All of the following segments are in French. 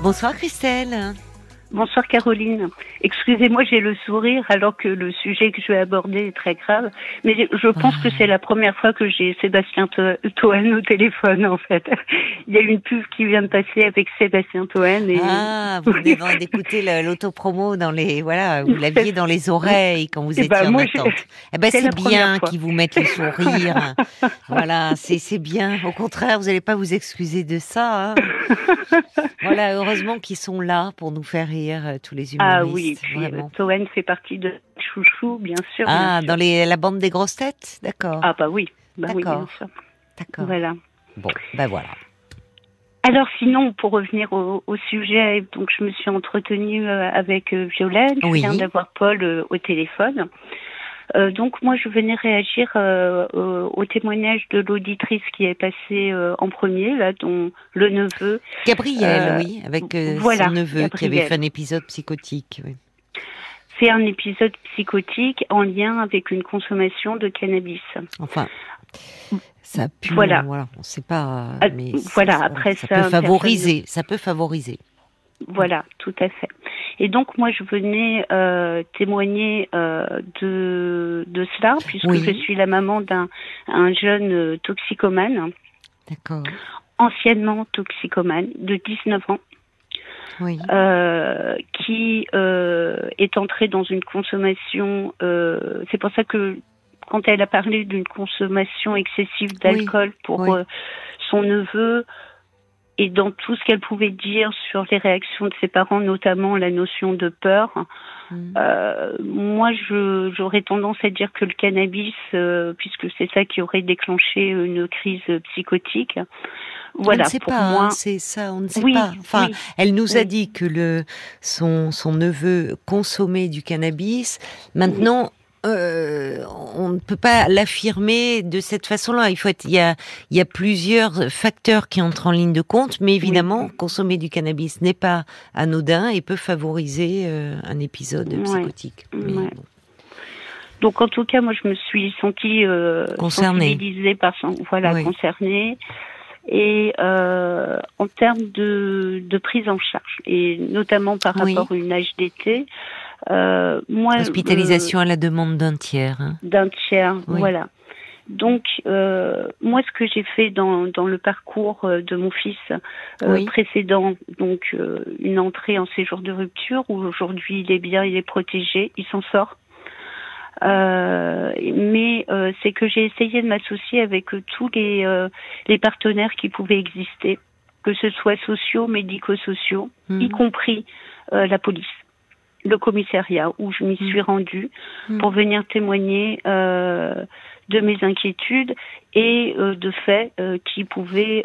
Bonsoir Christelle. Bonsoir Caroline. Excusez-moi, j'ai le sourire alors que le sujet que je vais aborder est très grave. Mais je pense que c'est la première fois que j'ai Sébastien Toen au téléphone en fait. Il y a une pub qui vient de passer avec Sébastien Toen. Et... Ah, vous venez d'écouter l'autopromo dans les voilà, vous l'aviez dans les oreilles quand vous eh étiez ben, en attente. Eh ben c'est bien qu'ils vous mettent le sourire. voilà, c'est bien. Au contraire, vous n'allez pas vous excuser de ça. Hein. voilà, heureusement qu'ils sont là pour nous faire euh, tous les humoristes. Ah oui, puis euh, fait partie de Chouchou, bien sûr. Ah, dans les, la bande des grosses têtes D'accord. Ah bah oui, bah oui bien sûr. D'accord. Voilà. Bon, ben voilà. Alors sinon, pour revenir au, sujet, donc je me suis entretenue euh, avec Violaine, je viens d'avoir Paul au téléphone. Euh, donc moi, je venais réagir euh, au, témoignage de l'auditrice qui est passée euh, en premier, là, dont le neveu. Gabriel, oui, avec son neveu qui avait fait un épisode psychotique. Oui. C'est un épisode psychotique en lien avec une consommation de cannabis. Enfin, ça pue, voilà. voilà on ne sait pas. Ah, mais voilà, après ça, ça peut favoriser. Ça peut favoriser. Voilà, tout à fait. Et donc moi je venais euh, témoigner euh, de, de cela puisque je suis la maman d'un un jeune euh, toxicomane. D'accord. Anciennement toxicomane de 19 ans. Oui. Euh, qui euh, est entré dans une consommation. Euh, c'est pour ça que quand elle a parlé d'une consommation excessive d'alcool pour son neveu, et dans tout ce qu'elle pouvait dire sur les réactions de ses parents, notamment la notion de peur, mm. euh, moi j'aurais tendance à dire que le cannabis, euh, puisque c'est ça qui aurait déclenché une crise psychotique, voilà, on ne sait pas, hein, moi, c'est ça, on ne sait pas. Enfin, elle nous a dit que le son son neveu consommait du cannabis. Maintenant, euh, on ne peut pas l'affirmer de cette façon-là. Il faut être, il y a, il y a plusieurs facteurs qui entrent en ligne de compte, mais évidemment, consommer du cannabis n'est pas anodin et peut favoriser euh, un épisode psychotique. Donc en tout cas, moi je me suis sentie euh, concernée, par son, voilà, concernée. Et euh, en termes de, de, prise en charge, et notamment par rapport à une HDT, euh, moi, Hospitalisation à la demande d'un tiers. Hein. D'un tiers, voilà. Donc, euh, moi, ce que j'ai fait dans, dans le parcours euh, de mon fils euh, précédent, donc une entrée en séjour de rupture, où aujourd'hui il est bien, il est protégé, il s'en sort. mais c'est que j'ai essayé de m'associer avec tous les, les partenaires qui pouvaient exister, que ce soit sociaux, médico-sociaux, y mmh. compris la police le commissariat où je m'y mm. suis rendue mm. pour venir témoigner euh, de mes inquiétudes et euh, de faits euh, qui pouvaient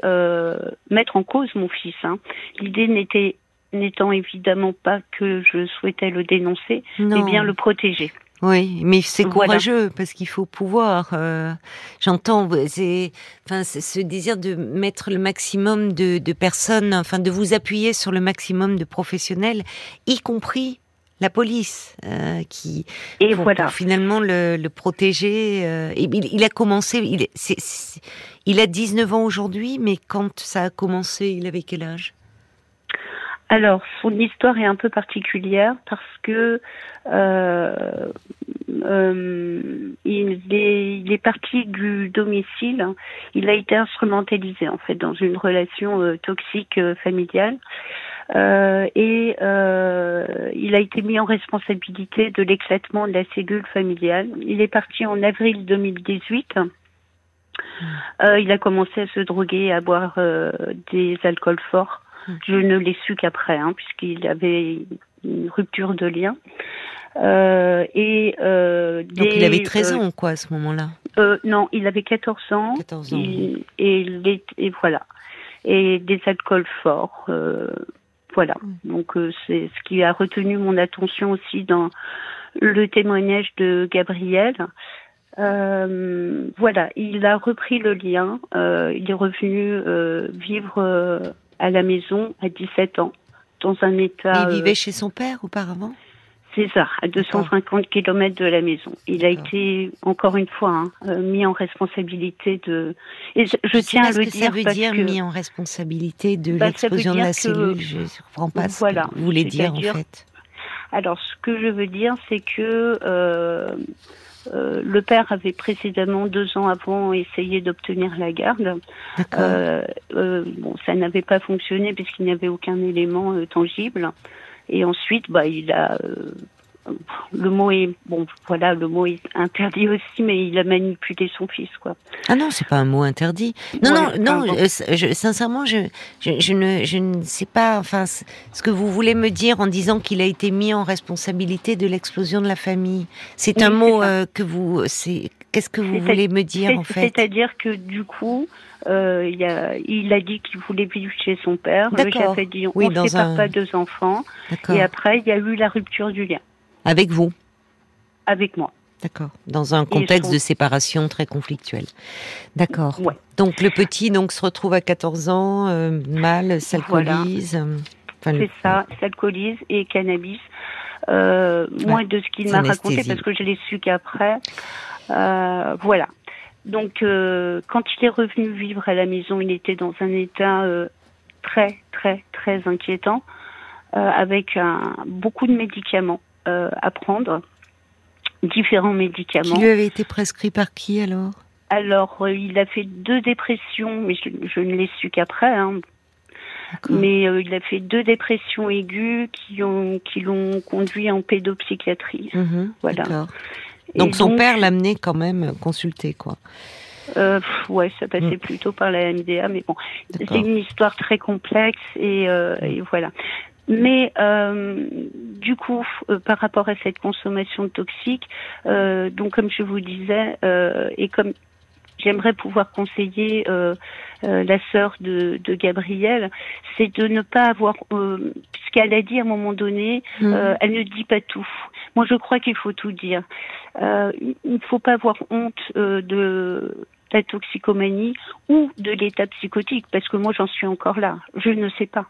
mettre en cause mon fils. Hein. L'idée n'était n'étant évidemment pas que je souhaitais le dénoncer, mais bien le protéger. Oui, mais c'est courageux parce qu'il faut pouvoir. Euh, J'entends, c'est, enfin, ce désir de mettre le maximum de, de, personnes, enfin, de vous appuyer sur le maximum de professionnels, y compris la police euh, qui et voilà. finalement le, protéger. Euh, il, a commencé, il, il a 19 ans aujourd'hui, mais quand ça a commencé, il avait quel âge? Alors, son histoire est un peu particulière parce que euh, il, est, il, est, parti du domicile. Il a été instrumentalisé en fait dans une relation toxique familiale. Euh, et euh, il a été mis en responsabilité de l'éclatement de la cellule familiale. Il est parti en avril 2018. Euh, il a commencé à se droguer et à boire euh, des alcools forts. Je ne l'ai su qu'après, hein, puisqu'il avait une rupture de lien. Euh, et euh, Donc il avait 13 ans, quoi, à ce moment-là Non, il avait 14 ans. 14 ans. et, et, voilà. Et des alcools forts. Voilà. Donc euh, c'est ce qui a retenu mon attention aussi dans le témoignage de Gabriel. Euh, voilà, il a repris le lien. Euh, il est revenu vivre à la maison à 17 ans, dans un état. Il vivait chez son père auparavant? Ça, à 250 km de la maison. Il a été, encore une fois, hein, euh, mis en responsabilité de. Et je, tiens à le dire. Ça veut dire mis en responsabilité de bah, l'explosion de la cellule. Je ne comprends pas ce que vous voulez dire, en fait. Alors, ce que je veux dire, c'est que euh, euh, le père avait précédemment, deux ans avant, essayé d'obtenir la garde. Euh, bon, ça n'avait pas fonctionné puisqu'il n'y avait aucun élément tangible. Et ensuite, bah, il a le mot est bon voilà le mot est interdit aussi mais il a manipulé son fils quoi. Ah non c'est pas un mot interdit. Non non non euh, je, sincèrement je, je, ne je ne sais pas enfin ce que vous voulez me dire en disant qu'il a été mis en responsabilité de l'explosion de la famille. C'est un mot euh, que vous c'est qu'est-ce que vous voulez me dire en fait? c'est-à-dire que du coup euh, il, a, il a dit qu'il voulait vivre chez son père. Le chef a dit on ne sépare pas deux enfants. Et après, il y a eu la rupture du lien. Avec vous Avec moi. D'accord. Dans un contexte de séparation très conflictuel. D'accord. Donc le petit donc se retrouve à 14 ans, euh, mal, s'alcoolise. Euh, C'est ça, s'alcoolise et cannabis. Euh, Moi, de ce qu'il m'a raconté, parce que je l'ai su qu'après. Euh, voilà. Donc, quand il est revenu vivre à la maison, il était dans un état très, très, très inquiétant, avec un, beaucoup de médicaments. Euh, à prendre, différents médicaments. Qui lui avait été prescrit par qui alors? Alors, euh, il a fait deux dépressions, mais je, ne l'ai su qu'après. Hein. Mais euh, il a fait deux dépressions aiguës qui ont qui l'ont conduit en pédopsychiatrie. Mhm, voilà. Donc son père l'a amené quand même consulter quoi. Euh, ouais, ça passait mm. plutôt par la MDA, mais bon, c'est une histoire très complexe et, et voilà. Mais euh, du coup, euh, par rapport à cette consommation toxique, euh, donc comme je vous disais, euh, et comme j'aimerais pouvoir conseiller euh, la sœur de, de Gabrielle, c'est de ne pas avoir, ce qu'elle a dit à un moment donné, mmh. elle ne dit pas tout. Moi, je crois qu'il faut tout dire. il ne faut pas avoir honte de la toxicomanie ou de l'état psychotique, parce que moi, j'en suis encore là. Je ne sais pas.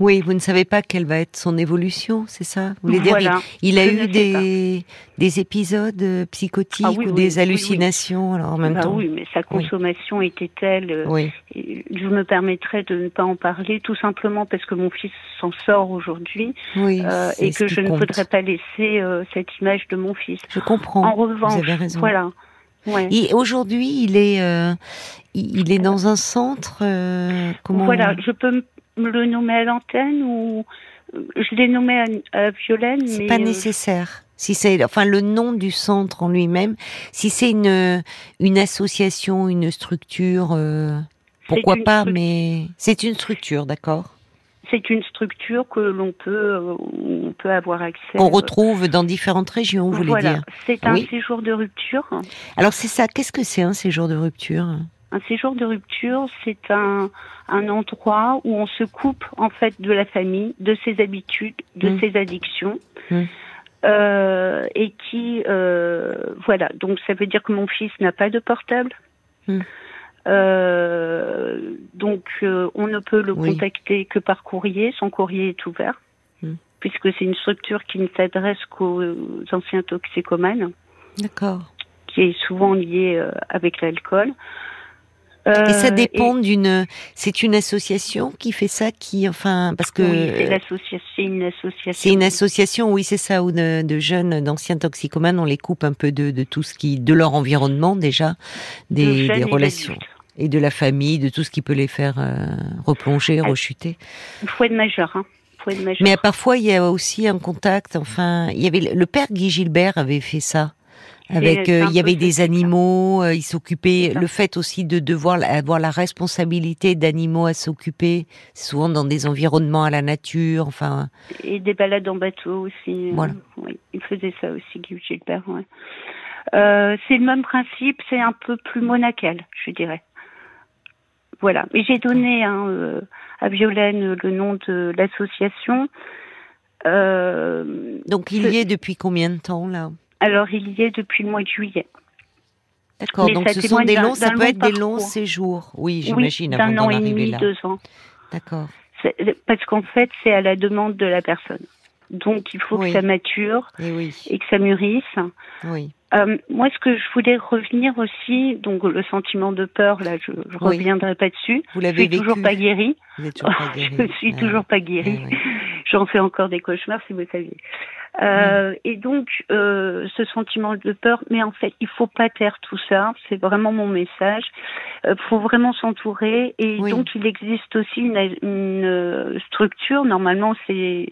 Oui, vous ne savez pas quelle va être son évolution, c'est ça Vous voulez dire il, a eu des, des épisodes euh, psychotiques ah ou des hallucinations alors en même bah temps Oui, mais sa consommation était telle. Euh, oui. Je me permettrais de ne pas en parler, tout simplement parce que mon fils s'en sort aujourd'hui euh, et que je ne voudrais pas laisser cette image de mon fils. Je comprends. En revanche, vous avez raison. voilà. Ouais. Aujourd'hui, il est, il est dans un centre. comment Voilà, je peux le nommer à l'antenne ou je l'ai nommé à, Violaine. C'est pas euh, nécessaire. Si c'est, enfin, le nom du centre en lui-même, si c'est une une association, une structure, euh, pourquoi pas, mais c'est une structure, d'accord c'est une structure que l'on peut, on peut avoir accès. Qu'on retrouve dans différentes régions, vous voulez dire C'est un séjour de rupture. Alors c'est ça. Qu'est-ce que c'est un séjour de rupture? Un séjour de rupture, c'est un, un endroit où on se coupe en fait de la famille, de ses habitudes, de mmh. ses addictions. Mmh. Euh, et qui euh, voilà donc ça veut dire que mon fils n'a pas de portable mmh. euh, donc on ne peut le contacter que par courrier son courrier est ouvert puisque c'est une structure qui ne s'adresse qu'aux anciens toxicomanes d'accord qui est souvent liée avec l'alcool et ça euh, dépend d'une. C'est une association qui fait ça, qui enfin parce que. Oui, c'est une association. C'est une association, oui, c'est ça, où de, jeunes, d'anciens toxicomanes, on les coupe un peu de, de tout ce qui, de leur environnement déjà, des, des relations et de la famille, de tout ce qui peut les faire euh, replonger, ah, rechuter. Faut être majeur. Hein. Mais parfois, il y a aussi un contact. Enfin, il y avait le père Guy Gilbert avait fait ça. Avec, euh, il y avait des animaux, euh, il s'occupait. Le fait aussi de devoir avoir la responsabilité d'animaux à s'occuper, souvent dans des environnements à la nature, enfin. Et des balades en bateau aussi. Euh, voilà. oui, il faisait ça aussi, Guy Gilbert. Ouais. c'est le même principe, c'est un peu plus monacal, je dirais. Voilà. Et j'ai donné hein, à Violaine le nom de l'association. Donc il y est depuis combien de temps là? Alors, il y est depuis le mois de juillet. D'accord, donc ce sont des longs, ça peut être des longs séjours, oui, j'imagine, avant d'en arriver là. deux ans. D'accord. Parce qu'en fait, c'est à la demande de la personne. donc il faut que ça mature et, et, que ça murisse. Oui. Euh, moi, ce que je voulais revenir aussi, donc le sentiment de peur, là, je, je reviendrai pas dessus. Vous l'avez toujours pas guéri. Vous toujours pas guéri. je suis toujours pas guérie. J'en fais encore des cauchemars, si vous saviez. Euh, mm. Et donc, euh, ce sentiment de peur, mais en fait, il faut pas taire tout ça. C'est vraiment mon message. Il euh, faut vraiment s'entourer. Et donc, il existe aussi une, une euh, structure. Normalement, c'est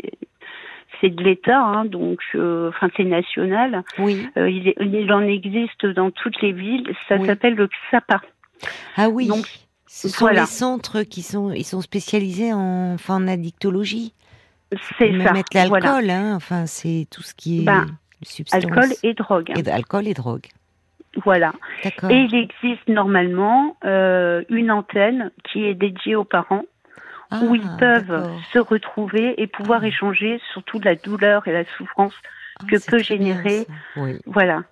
c'est de l'État, hein, donc euh, enfin c'est national. Oui. Euh, il, il, en existe dans toutes les villes. Ça s'appelle le XAPA. Ah oui. Donc ce sont les centres qui sont ils sont spécialisés en enfin en addictologie. C'est ça. Mettre l'alcool, hein, enfin c'est tout ce qui est ben, alcool et drogue. Et, alcool et drogue. Voilà. Et il existe normalement euh, une antenne qui est dédiée aux parents où ils ah, peuvent se retrouver et pouvoir ah. échanger sur toute la douleur et la souffrance ah, que peut générer. Voilà.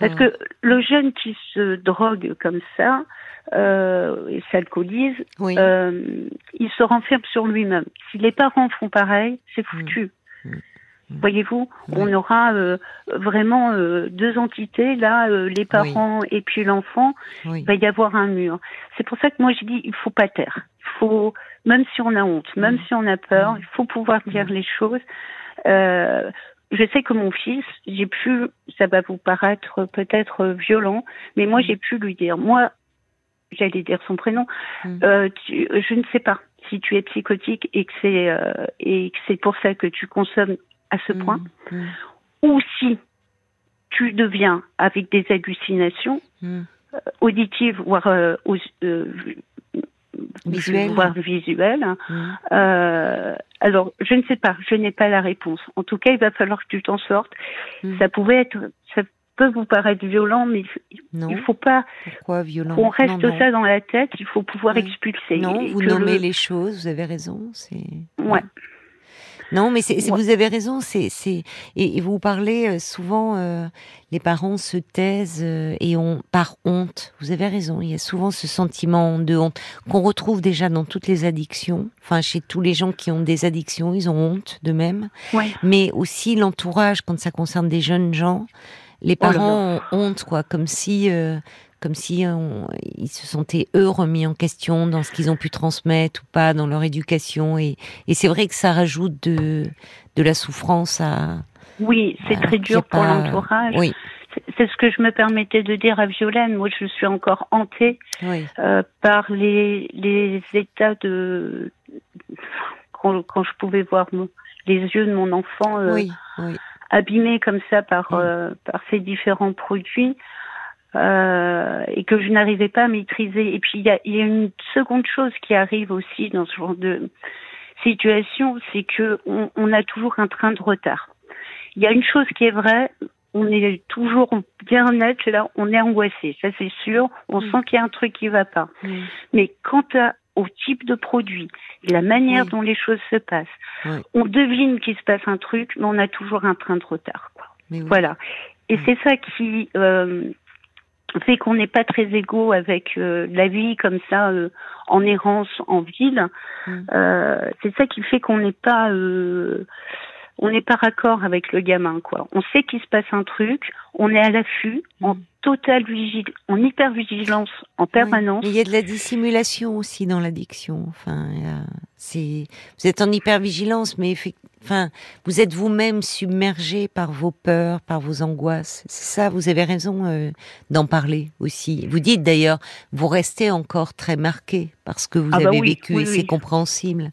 Parce que le jeune qui se drogue comme ça euh, et s'alcoolise, euh, il se renferme sur lui-même. Si les parents font pareil, c'est mm. foutu. Mm. Mm. Voyez-vous, on aura euh, vraiment euh, deux entités là, euh, les parents et puis l'enfant. Il va y avoir un mur. C'est pour ça que moi je dis il faut pas taire. Il faut même si on a honte, même si on a peur, il faut pouvoir dire les choses. Euh, je sais que mon fils, j'ai pu, ça va vous paraître peut-être violent, mais moi j'ai pu lui dire, moi, j'allais dire son prénom, euh, je ne sais pas si tu es psychotique et que c'est euh, et que c'est pour ça que tu consommes à ce point, ou si tu deviens avec des hallucinations auditives, voire visuel. voire visuel. Mmh. Euh, alors, je ne sais pas, je n'ai pas la réponse. En tout cas, il va falloir que tu t'en sortes. Mmh. Ça pouvait être, ça peut vous paraître violent, mais non. il faut pas qu'on reste ça dans la tête. Il faut pouvoir expulser. Non, vous nommez les choses. Vous avez raison. C'est ouais. Non, mais c'est, vous avez raison. C'est, c'est et, vous parlez euh, souvent. Euh, les parents se taisent euh, et ont par honte. Vous avez raison. Il y a souvent ce sentiment de honte qu'on retrouve déjà dans toutes les addictions. Enfin, chez tous les gens qui ont des addictions, ils ont honte de même. Ouais. Mais aussi l'entourage quand ça concerne des jeunes gens. Les oh parents ont honte, quoi, comme si comme si ils se sentaient eux remis en question dans ce qu'ils ont pu transmettre ou pas dans leur éducation. Et, et c'est vrai que ça rajoute de, de la souffrance à. Oui, c'est très dur pour l'entourage. Oui. C'est ce que je me permettais de dire à Violaine. Moi, je suis encore hantée euh, par les, les états de quand, quand je pouvais voir les yeux de mon enfant euh, abîmés comme ça par euh, par ces différents produits. Euh, et que je n'arrivais pas à maîtriser. Et puis il y a, y a, une seconde chose qui arrive aussi dans ce genre de situation, c'est que on, on, a toujours un train de retard. Il y a une chose qui est vraie, on est toujours bien net, là, on est angoissé, ça c'est sûr. On mm. sent qu'il y a un truc qui va pas. Mm. Mais quant à, au type de produit, la manière dont les choses se passent, on devine qu'il se passe un truc, mais on a toujours un train de retard. Quoi. Voilà. Et c'est ça qui euh, fait qu'on n'est pas très égaux avec euh, la vie comme ça euh, en errance en ville. Euh, c'est ça qui fait qu'on n'est pas on n'est pas raccord avec le gamin quoi. On sait qu'il se passe un truc, on est à l'affût. Totale vigilance, en hyper vigilance en permanence. Il y a de la dissimulation aussi dans l'addiction. Enfin, c'est vous êtes en hyper vigilance, mais enfin, vous êtes vous-même submergé par vos peurs, par vos angoisses. C'est ça. Vous avez raison euh, d'en parler aussi. Vous dites d'ailleurs, vous restez encore très marqué parce que vous ah bah avez vécu et c'est compréhensible.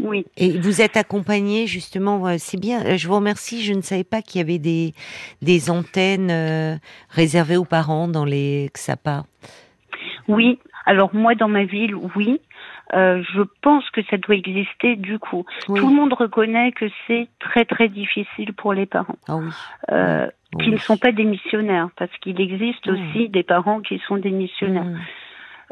Oui. Et vous êtes accompagné justement, c'est bien. Euh, je vous remercie. Je ne savais pas qu'il y avait des des antennes euh, réservées aux parents dans les XAPA. Oui. Alors moi dans ma ville, oui. Euh, je pense que ça doit exister du coup. Tout le monde reconnaît que c'est très très difficile pour les parents. Ah oui. Euh, qui ne sont pas démissionnaires, parce qu'il existe aussi des parents qui sont démissionnaires.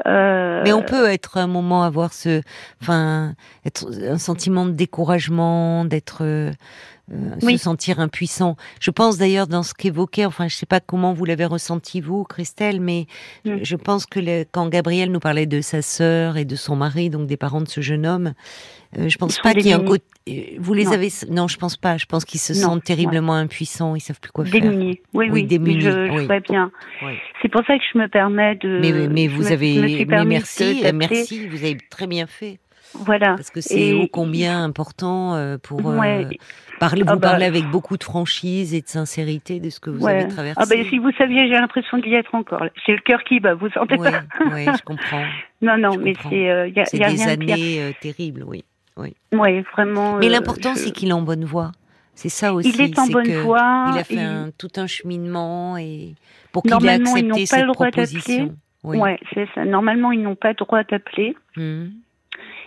Euh, Mais on peut être un moment avoir ce, enfin, être un sentiment de découragement, d'être, se sentir impuissant. Je pense d'ailleurs dans ce qu'évoquait, enfin je sais pas comment vous l'avez ressenti vous, Christelle, mais mm. je pense que quand Gabriel nous parlait de sa sœur et de son mari, donc des parents de ce jeune homme, euh, je pense pas qu'il y ait un côté. Euh, vous les avez Non, je pense pas. Je pense qu'ils se sentent terriblement impuissants. Ils savent plus quoi faire. Démunis. Oui, oui. Démunis. Je, vois bien. C'est pour ça que je me permets de. Mais, mais vous avez. mais merci, merci. Vous avez très bien fait. Voilà. Parce que c'est ô combien important euh, pour parler. Vous ah bah. parlez avec beaucoup de franchise et de sincérité de ce que vous avez traversé. Ah ben si vous saviez, j'ai l'impression d'y être encore. C'est le cœur qui bat. Vous sentez pas Oui, je comprends. non, non, mais c'est. Il y a, y a des années terribles, oui. Oui. vraiment. Mais euh, l'important, c'est qu'il est en bonne voie. C'est ça aussi. Il est en bonne voie. Il a fait tout un cheminement et pour qu'il ait accepté cette proposition. Oui, ouais, c'est ça. Normalement, ils n'ont pas le droit d'appeler. Mmh.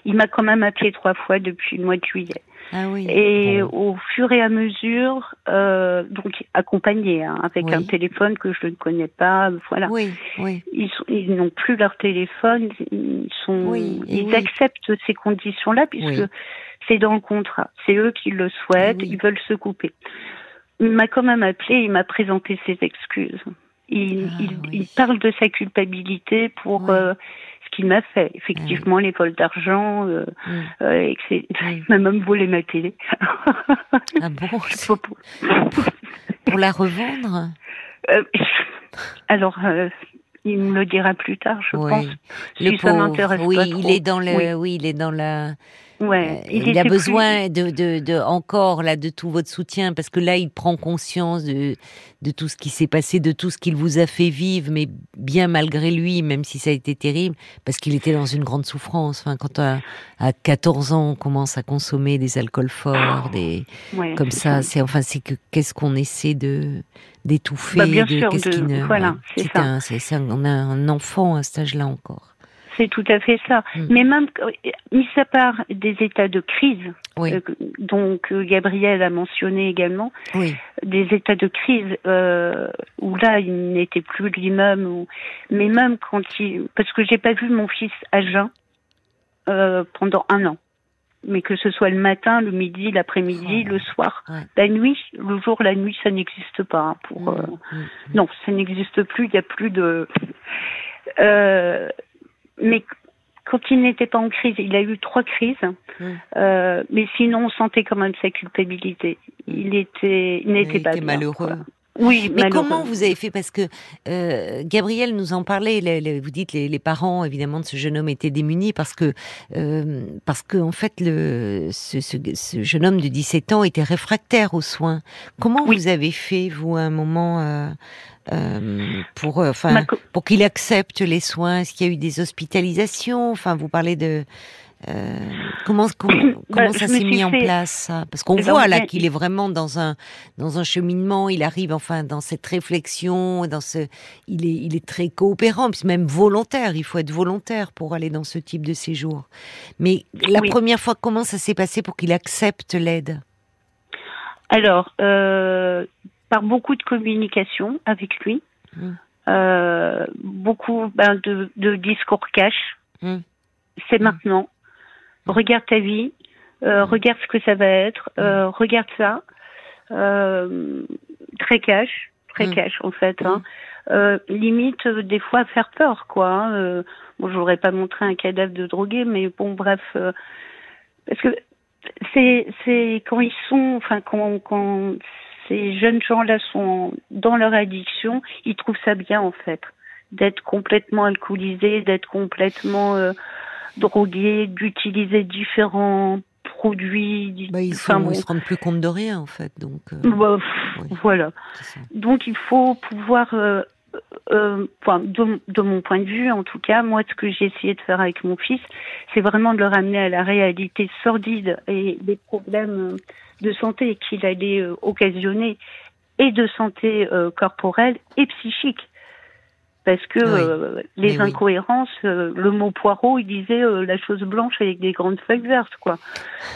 Il m'a quand même appelé trois fois depuis le mois de juillet. Ah oui. Et au fur et à mesure, euh, donc accompagné hein, avec un téléphone que je ne connais pas, voilà. Oui, oui. Ils, ils n'ont plus leur téléphone, ils sont, ils acceptent ces conditions-là puisque c'est dans le contrat. C'est eux qui le souhaitent, ils veulent se couper. Il m'a quand même appelé, il m'a présenté ses excuses. Il, ah il, il, parle de sa culpabilité pour euh, qu'il m'a fait. Effectivement, les vols d'argent, euh, euh, et m'a même volé ma télé. ah bon Pour la revendre euh, Alors, il me le dira plus tard, je pense. Le si ça m'intéresse oui, pas il est dans le, oui, il est dans la Ouais, euh, il, a besoin de, de, de, encore là de tout votre soutien parce que là il prend conscience de, de tout ce qui s'est passé, de tout ce qu'il vous a fait vivre, mais bien malgré lui, même si ça a été terrible, parce qu'il était dans une grande souffrance. Enfin, quand à, à 14 ans on commence à consommer des alcools forts, des comme ça, c'est enfin c'est que qu'est-ce qu'on essaie de d'étouffer, bah, bien sûr, de, voilà, c'est ça. Un, on a un enfant à cet âge-là encore. C'est tout à fait ça. Mm. Mais même, mis à part des états de crise, euh, donc euh, Gabriel a mentionné également, des états de crise euh, où là il n'était plus lui-même, mais même quand il, parce que j'ai pas vu mon fils à jeun pendant un an mais que ce soit le matin, le midi, l'après-midi, le soir, la nuit, le jour, la nuit, ça n'existe pas. Hein, pour mm, mm, non, ça n'existe plus. Il n'y a plus de. Euh, mais quand il n'était pas en crise, il a eu trois crises, mmh. euh, mais sinon on sentait quand même sa culpabilité. Il était, il n'était pas malheureux. Oui, mais comment vous avez fait? Parce que euh, Gabriel nous en parlait. vous dites les, les parents évidemment de ce jeune homme étaient démunis parce que euh, parce que en fait le ce, ce, ce, jeune homme de 17 ans était réfractaire aux soins. Comment vous avez fait vous à un moment euh, pour, euh, enfin, pour qu'il accepte les soins Est-ce qu'il y a eu des hospitalisations? Enfin, vous parlez de euh, comment comment, bah, ça s'est mis en place Parce qu'on voit là qu'il est vraiment dans un dans un cheminement. Il arrive enfin dans cette réflexion, dans ce, il est il est très coopérant, puis même volontaire. Il faut être volontaire pour aller dans ce type de séjour. Mais la première fois, comment ça s'est passé pour qu'il accepte l'aide? Alors, euh, par beaucoup de communication avec lui, mmh. euh, beaucoup ben, de, de, discours cash. Mmh. C'est mmh. maintenant. Regarde ta vie, euh, regarde ce que ça va être, euh, regarde ça. Euh, très cash, très cash en fait. Hein. Euh, limite des fois faire peur quoi. Hein. bon, j'aurais pas montré un cadavre de drogué, mais bon bref, parce que c'est c'est quand ils sont, enfin quand quand ces jeunes gens-là sont dans leur addiction, ils trouvent ça bien en fait, d'être complètement alcoolisés, d'être complètement euh, drogués, d'utiliser différents produits. Bah, ils, sont, se rendent plus compte de rien en fait, donc. Euh, bah, voilà. Donc il faut pouvoir. Euh, euh, de, de, mon point de vue, en tout cas, moi, ce que j'ai essayé de faire avec mon fils, c'est vraiment de le ramener à la réalité sordide et des problèmes de santé qu'il allait euh, occasionner et de santé euh, corporelle et psychique. Parce que euh, les incohérences, euh, le mot poireau, il disait euh, la chose blanche avec des grandes feuilles vertes, quoi.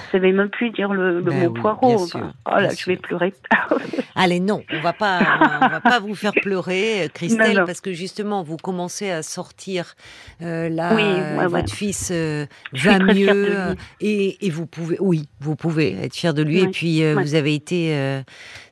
Je savais même plus dire le, ben mot poireau. oh là, je vais pleurer. Allez, non, on va pas, on va pas vous faire pleurer, Christelle, parce que justement, vous commencez à sortir là, votre fils va mieux, et, et, vous pouvez, oui, vous pouvez être fier de lui, et puis vous avez été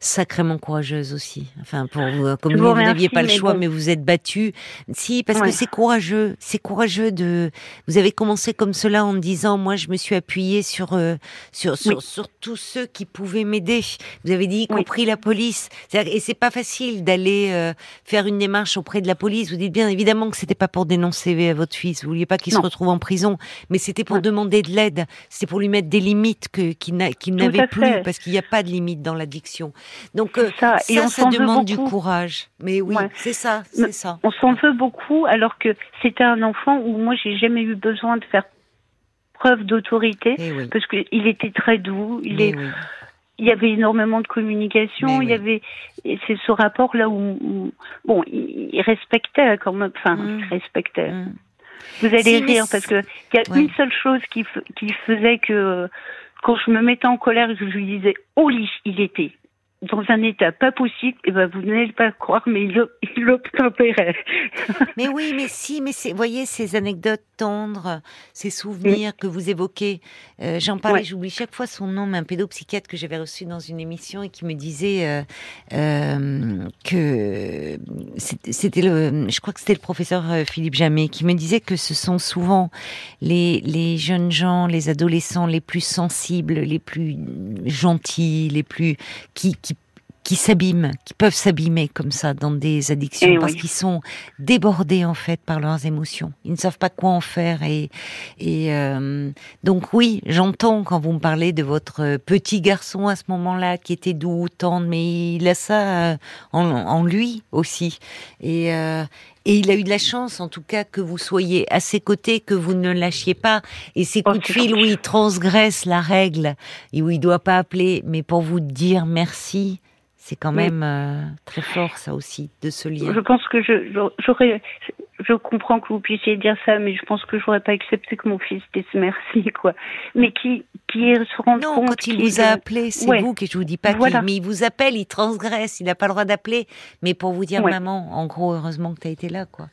sacrément courageuse aussi. Enfin, pour vous, comme vous, n'aviez pas le choix, mais vous êtes battue. Si, parce que c'est courageux. C'est courageux de. Vous avez commencé comme cela en disant, moi, je me suis appuyée sur euh, sur, sur, tous ceux qui pouvaient m'aider. Vous avez dit, y compris la police. Et c'est pas facile d'aller euh, faire une démarche auprès de la police. Vous dites bien évidemment que c'était pas pour dénoncer votre fils. Vous vouliez pas qu'il se retrouve en prison, mais c'était pour demander de l'aide. C'était pour lui mettre des limites que qu'il n'avait plus, parce qu'il n'y a pas de limite dans l'addiction. Donc euh, ça, ça, et on ça demande du courage. Mais oui, c'est ça, c'est ça. On s'en veut beaucoup, alors que c'était un enfant où moi j'ai jamais eu besoin de faire preuve d'autorité, eh parce qu'il était très doux. Il est. Il y avait énormément de communication. il y avait, c'est ce rapport là où, bon, il, respectait quand même, enfin, il mm. respectait. Mm. Vous allez rire parce que il y a une seule chose qui, qui faisait que quand je me mettais en colère, je lui disais au lit, il était dans un état pas possible, et eh ben vous n'allez pas croire, mais il, l'obtempérait. mais oui, mais si, mais c'est, voyez ces anecdotes tendres, ces souvenirs que vous évoquez. Euh, j'en parlais, j'oublie chaque fois son nom, mais un pédopsychiatre que j'avais reçu dans une émission et qui me disait euh, euh, que c'était le, je crois que c'était le professeur Philippe Jamet qui me disait que ce sont souvent les, les jeunes gens, les adolescents les plus sensibles, les plus gentils, les plus qui qui s'abîment, qui peuvent s'abîmer comme ça dans des addictions eh parce qu'ils sont débordés en fait par leurs émotions. Ils ne savent pas quoi en faire et et euh, donc oui, j'entends quand vous me parlez de votre petit garçon à ce moment-là qui était doux, tendre, mais il a ça euh, en, lui aussi et euh, et il a eu de la chance, en tout cas, que vous soyez à ses côtés, que vous ne lâchiez pas. Et ces coups de fil où il transgresse la règle et où il doit pas appeler, mais pour vous dire merci, c'est quand même euh, très fort, ça aussi, de ce lien. Je pense que je, j'aurais, je comprends que vous puissiez dire ça, mais je pense que j'aurais pas accepté que mon fils dise merci, quoi. Mais qui, qui se rend non, compte. Non, quand il vous a appelé, c'est vous que je vous dis pas voilà. mais il vous appelle, il transgresse, il n'a pas le droit d'appeler, mais pour vous dire maman, en gros, heureusement que tu as été là, quoi.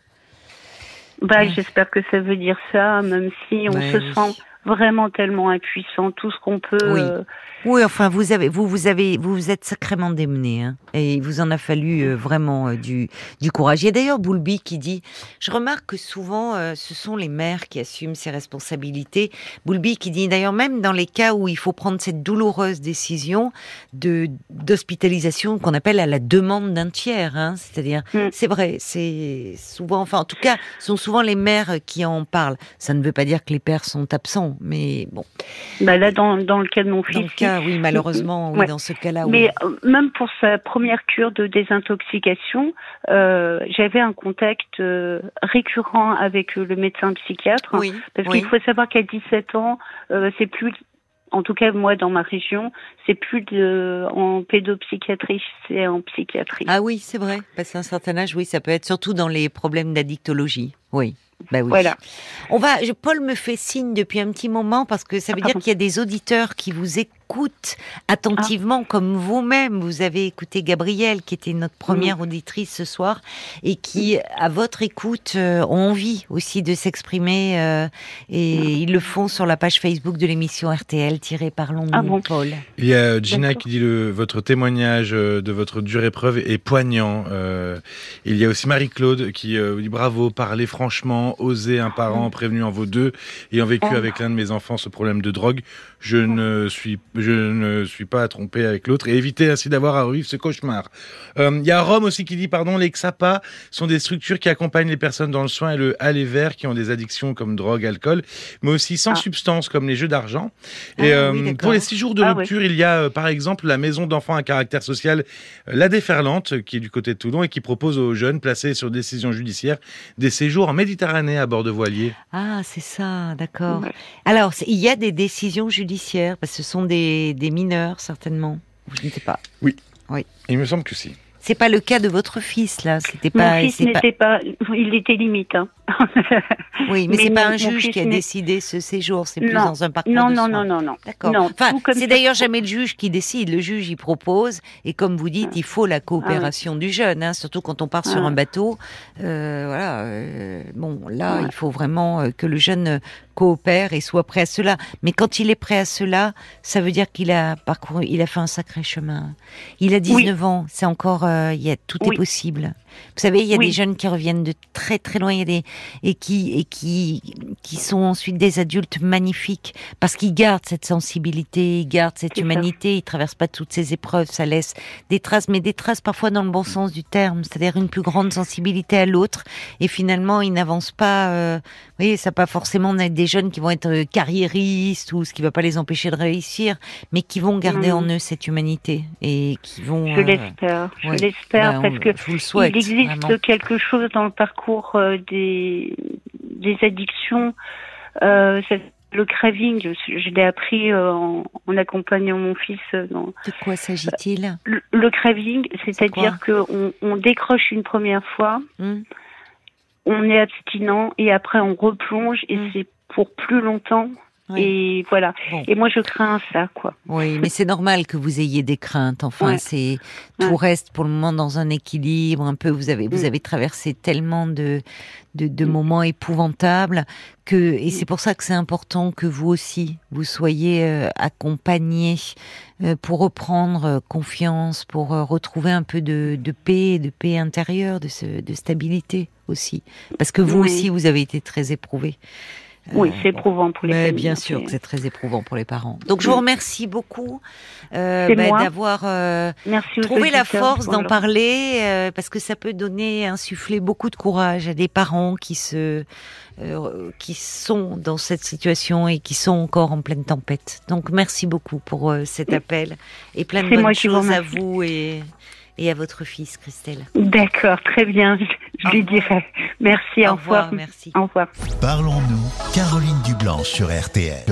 Bah, j'espère que ça veut dire ça, même si on se sent vraiment tellement impuissant, tout ce qu'on peut. Oui. Euh, oui, enfin, vous avez, vous, vous avez, vous vous êtes sacrément démené, hein, et il vous en a fallu euh, vraiment euh, du, du courage. Il y a d'ailleurs Boulby qui dit, je remarque que souvent, ce sont les mères qui assument ces responsabilités. Boulby qui dit d'ailleurs même dans les cas où il faut prendre cette douloureuse décision de d'hospitalisation qu'on appelle à la demande d'un tiers, hein, c'est-à-dire, mm. c'est vrai, c'est souvent, enfin, en tout cas, ce sont souvent les mères qui en parlent. Ça ne veut pas dire que les pères sont absents mais bon. Bah là, dans, dans le cas de mon fils. Oui, malheureusement, oui, dans ce cas-là. Mais euh, même pour sa première cure de désintoxication, euh, j'avais un contact euh, récurrent avec le médecin psychiatre. Oui, parce qu'il faut savoir qu'à 17 ans, c'est plus en tout cas moi dans ma région, c'est plus de en pédopsychiatrie, c'est en psychiatrie. Ah oui, c'est vrai. Qu'à un certain âge, oui, ça peut être surtout dans les problèmes d'addictologie. Oui. Bah oui. Voilà. On va. Paul me fait signe depuis un petit moment parce que ça veut dire qu'il y a des auditeurs qui vous écoutent écoute attentivement, ah. comme vous-même. Vous avez écouté Gabrielle, qui était notre première auditrice ce soir, et qui, à votre écoute, euh, ont envie aussi de s'exprimer. Euh, et ils le font sur la page Facebook de l'émission RTL, tirée Parlons ah bon. Paul. Il y a Gina qui dit le, votre témoignage euh, de votre dure épreuve est poignant. il y a aussi Marie-Claude qui dit bravo, parlez franchement, oser un parent prévenu en vaut deux, ayant vécu oh. avec l'un de mes enfants ce problème de drogue je ne suis, je ne suis pas trompé avec l'autre et éviter ainsi d'avoir à revivre ce cauchemar. Euh, il y a Rome aussi qui dit, pardon, les XAPA sont des structures qui accompagnent les personnes dans le soin et le aller vers qui ont des addictions comme drogue, alcool, mais aussi sans ah. substance comme les jeux d'argent. Et ah euh, pour les six jours de ah rupture, il y a euh, par exemple la maison d'enfants à caractère social, la Déferlante, qui est du côté de Toulon et qui propose aux jeunes placés sur décision judiciaire des séjours en Méditerranée à bord de voiliers. Ah, c'est ça, d'accord. Alors, il y a des décisions judiciaires parce que ce sont des, mineurs, certainement. Je ne sais pas. Oui. Oui. Il me semble que si. C'est pas le cas de votre fils là. C'était pas. Mon fils n'était pas... Il était limite. Hein. Oui, mais, c'est pas un juge qui a décidé ce séjour. C'est plus dans un parcours non, de non, non, non, non, D'accord. Enfin, c'est d'ailleurs jamais le juge qui décide. Le juge il propose et comme vous dites, il faut la coopération du jeune, hein, surtout quand on part sur un bateau. Euh, voilà. Euh, bon, là, il faut vraiment euh, que le jeune coopère et soit prêt à cela. Mais quand il est prêt à cela, ça veut dire qu'il a parcouru, il a fait un sacré chemin. Il a 19 ans, c'est encore, euh, y a, tout est possible. Vous savez, il y a des jeunes qui reviennent de très très loin, y des et qui et qui qui sont ensuite des adultes magnifiques parce qu'ils gardent cette sensibilité, ils gardent cette humanité, ils traversent pas toutes ces épreuves, ça laisse des traces, mais des traces parfois dans le bon sens du terme, c'est-à-dire une plus grande sensibilité à l'autre et finalement ils n'avancent pas. Euh, vous voyez, ça pas forcément être des jeunes qui vont être euh, carriéristes ou ce qui va pas les empêcher de réussir, mais qui vont garder en eux cette humanité et qui vont. Je euh, l'espère, je l'espère bah, parce que je vous le souhaite il existe quelque chose dans le parcours euh, des, des addictions. Euh, le craving, je, l'ai appris euh, en, accompagnant mon fils. Dans, de quoi s'agit-il? Le, craving, c'est-à-dire qu'on on décroche une première fois, hmm. on est abstinent et après on replonge et hmm. c'est pour plus longtemps et voilà. Et moi, je crains ça, quoi. Oui, mais c'est normal que vous ayez des craintes. Enfin, c'est tout reste pour le moment dans un équilibre. Un peu, vous avez vous mm. avez traversé tellement de de, mm. moments épouvantables que et c'est pour ça que c'est important que vous aussi vous soyez euh, accompagné euh, pour reprendre euh, confiance, pour retrouver un peu de, de paix, de paix intérieure, de, de stabilité aussi, parce que vous aussi vous avez été très éprouvé. Oui, euh, c'est éprouvant pour les mais Bien sûr c'est très éprouvant pour les parents. Donc je vous remercie beaucoup euh, bah, d'avoir euh, trouvé la force d'en parler euh, parce que ça peut donner, insuffler beaucoup de courage à des parents qui se euh, qui sont dans cette situation et qui sont encore en pleine tempête. Donc merci beaucoup pour cet appel et plein de bonnes choses à vous et et à votre fils, Christelle. D'accord, très bien. Je, lui dirai. Merci, au, revoir. Merci. Au revoir. Parlons-nous, Caroline Dublanche sur RTL.